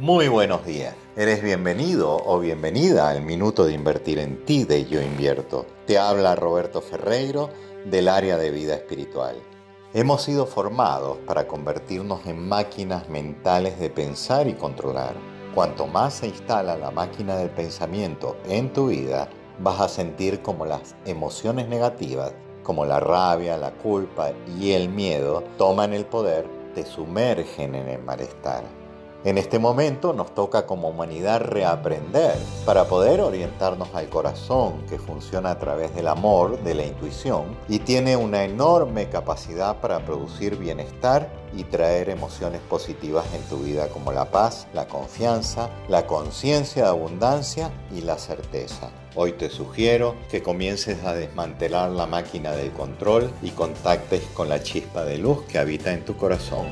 Muy buenos días. Eres bienvenido o bienvenida al Minuto de Invertir en Ti de Yo Invierto. Te habla Roberto Ferreiro del área de vida espiritual. Hemos sido formados para convertirnos en máquinas mentales de pensar y controlar. Cuanto más se instala la máquina del pensamiento en tu vida, vas a sentir como las emociones negativas, como la rabia, la culpa y el miedo, toman el poder, te sumergen en el malestar. En este momento nos toca como humanidad reaprender para poder orientarnos al corazón que funciona a través del amor, de la intuición y tiene una enorme capacidad para producir bienestar y traer emociones positivas en tu vida como la paz, la confianza, la conciencia de abundancia y la certeza. Hoy te sugiero que comiences a desmantelar la máquina del control y contactes con la chispa de luz que habita en tu corazón.